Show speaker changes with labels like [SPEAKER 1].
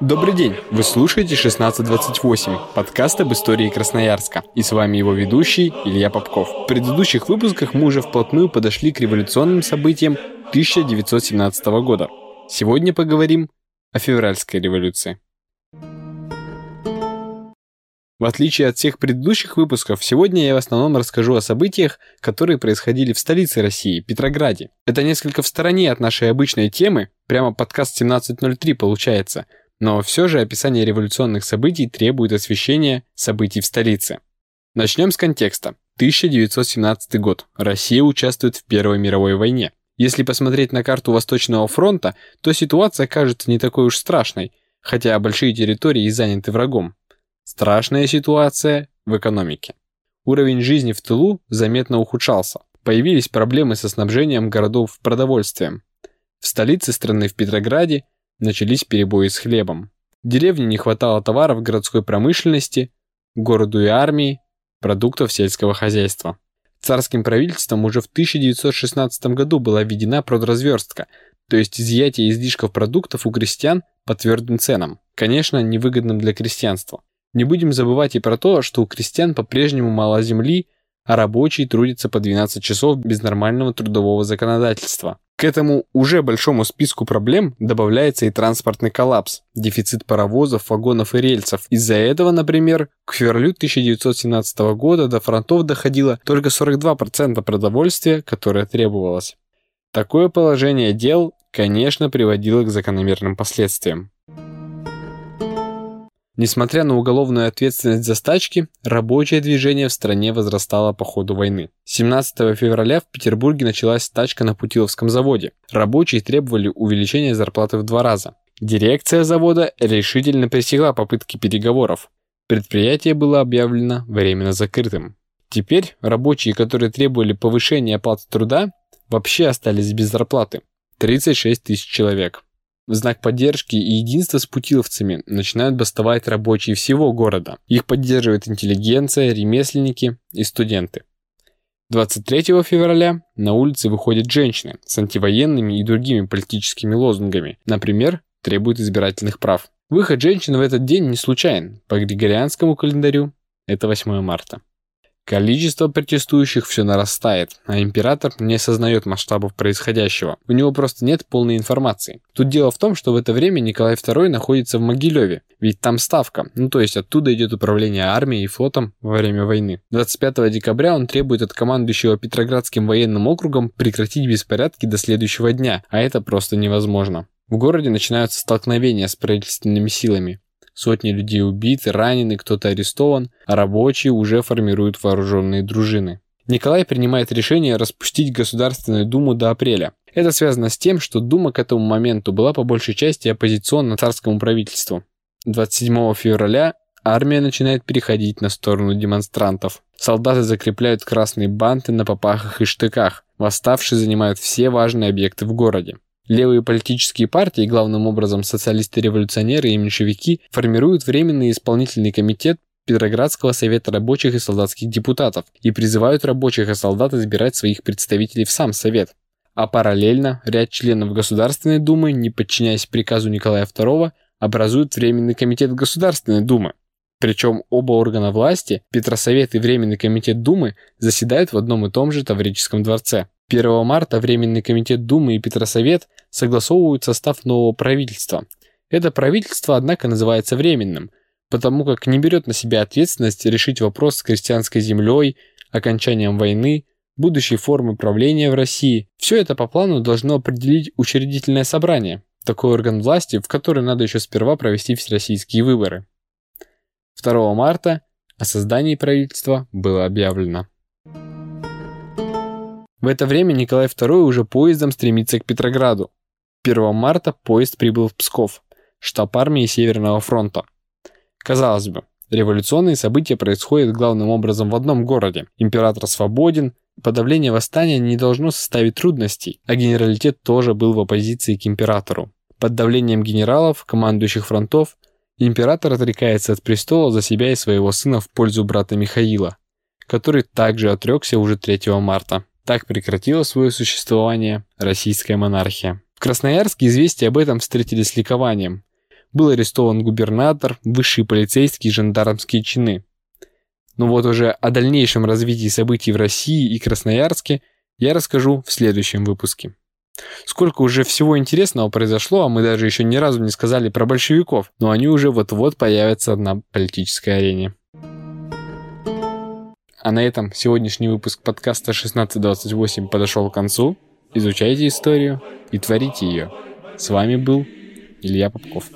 [SPEAKER 1] Добрый день! Вы слушаете 1628, подкаст об истории Красноярска. И с вами его ведущий Илья Попков. В предыдущих выпусках мы уже вплотную подошли к революционным событиям 1917 года. Сегодня поговорим о февральской революции. В отличие от всех предыдущих выпусков, сегодня я в основном расскажу о событиях, которые происходили в столице России, Петрограде. Это несколько в стороне от нашей обычной темы, прямо подкаст 1703 получается, но все же описание революционных событий требует освещения событий в столице. Начнем с контекста. 1917 год. Россия участвует в Первой мировой войне. Если посмотреть на карту Восточного фронта, то ситуация кажется не такой уж страшной, хотя большие территории и заняты врагом. Страшная ситуация в экономике. Уровень жизни в тылу заметно ухудшался. Появились проблемы со снабжением городов продовольствием. В столице страны, в Петрограде, начались перебои с хлебом. Деревне не хватало товаров городской промышленности, городу и армии, продуктов сельского хозяйства. Царским правительством уже в 1916 году была введена продразверстка, то есть изъятие излишков продуктов у крестьян по твердым ценам, конечно, невыгодным для крестьянства. Не будем забывать и про то, что у крестьян по-прежнему мало земли, а рабочие трудятся по 12 часов без нормального трудового законодательства. К этому уже большому списку проблем добавляется и транспортный коллапс, дефицит паровозов, вагонов и рельсов. Из-за этого, например, к февралю 1917 года до фронтов доходило только 42% продовольствия, которое требовалось. Такое положение дел, конечно, приводило к закономерным последствиям. Несмотря на уголовную ответственность за стачки, рабочее движение в стране возрастало по ходу войны. 17 февраля в Петербурге началась стачка на Путиловском заводе. Рабочие требовали увеличения зарплаты в два раза. Дирекция завода решительно пресекла попытки переговоров. Предприятие было объявлено временно закрытым. Теперь рабочие, которые требовали повышения оплаты труда, вообще остались без зарплаты. 36 тысяч человек. В знак поддержки и единства с путиловцами начинают бастовать рабочие всего города. Их поддерживает интеллигенция, ремесленники и студенты. 23 февраля на улицы выходят женщины с антивоенными и другими политическими лозунгами, например, требуют избирательных прав. Выход женщин в этот день не случайен. По григорианскому календарю это 8 марта. Количество протестующих все нарастает, а император не осознает масштабов происходящего. У него просто нет полной информации. Тут дело в том, что в это время Николай II находится в Могилеве, ведь там ставка, ну то есть оттуда идет управление армией и флотом во время войны. 25 декабря он требует от командующего Петроградским военным округом прекратить беспорядки до следующего дня, а это просто невозможно. В городе начинаются столкновения с правительственными силами. Сотни людей убиты, ранены, кто-то арестован, а рабочие уже формируют вооруженные дружины. Николай принимает решение распустить Государственную Думу до апреля. Это связано с тем, что Дума к этому моменту была по большей части оппозиционна царскому правительству. 27 февраля армия начинает переходить на сторону демонстрантов. Солдаты закрепляют красные банты на попахах и штыках. Восставшие занимают все важные объекты в городе. Левые политические партии, главным образом социалисты-революционеры и меньшевики, формируют Временный исполнительный комитет Петроградского совета рабочих и солдатских депутатов и призывают рабочих и солдат избирать своих представителей в сам совет. А параллельно ряд членов Государственной Думы, не подчиняясь приказу Николая II, образуют Временный комитет Государственной Думы. Причем оба органа власти, Петросовет и Временный комитет Думы, заседают в одном и том же Таврическом дворце. 1 марта Временный комитет Думы и Петросовет согласовывают состав нового правительства. Это правительство, однако, называется временным, потому как не берет на себя ответственность решить вопрос с крестьянской землей, окончанием войны, будущей формы правления в России. Все это по плану должно определить учредительное собрание, такой орган власти, в который надо еще сперва провести всероссийские выборы. 2 марта о создании правительства было объявлено. В это время Николай II уже поездом стремится к Петрограду. 1 марта поезд прибыл в Псков, штаб армии Северного фронта. Казалось бы, революционные события происходят главным образом в одном городе. Император свободен, подавление восстания не должно составить трудностей, а генералитет тоже был в оппозиции к императору. Под давлением генералов, командующих фронтов, император отрекается от престола за себя и своего сына в пользу брата Михаила, который также отрекся уже 3 марта. Так прекратила свое существование российская монархия. В Красноярске известия об этом встретили с ликованием. Был арестован губернатор, высшие полицейские и жандармские чины. Но вот уже о дальнейшем развитии событий в России и Красноярске я расскажу в следующем выпуске. Сколько уже всего интересного произошло, а мы даже еще ни разу не сказали про большевиков, но они уже вот-вот появятся на политической арене. А на этом сегодняшний выпуск подкаста 1628 подошел к концу. Изучайте историю и творите ее. С вами был Илья Попков.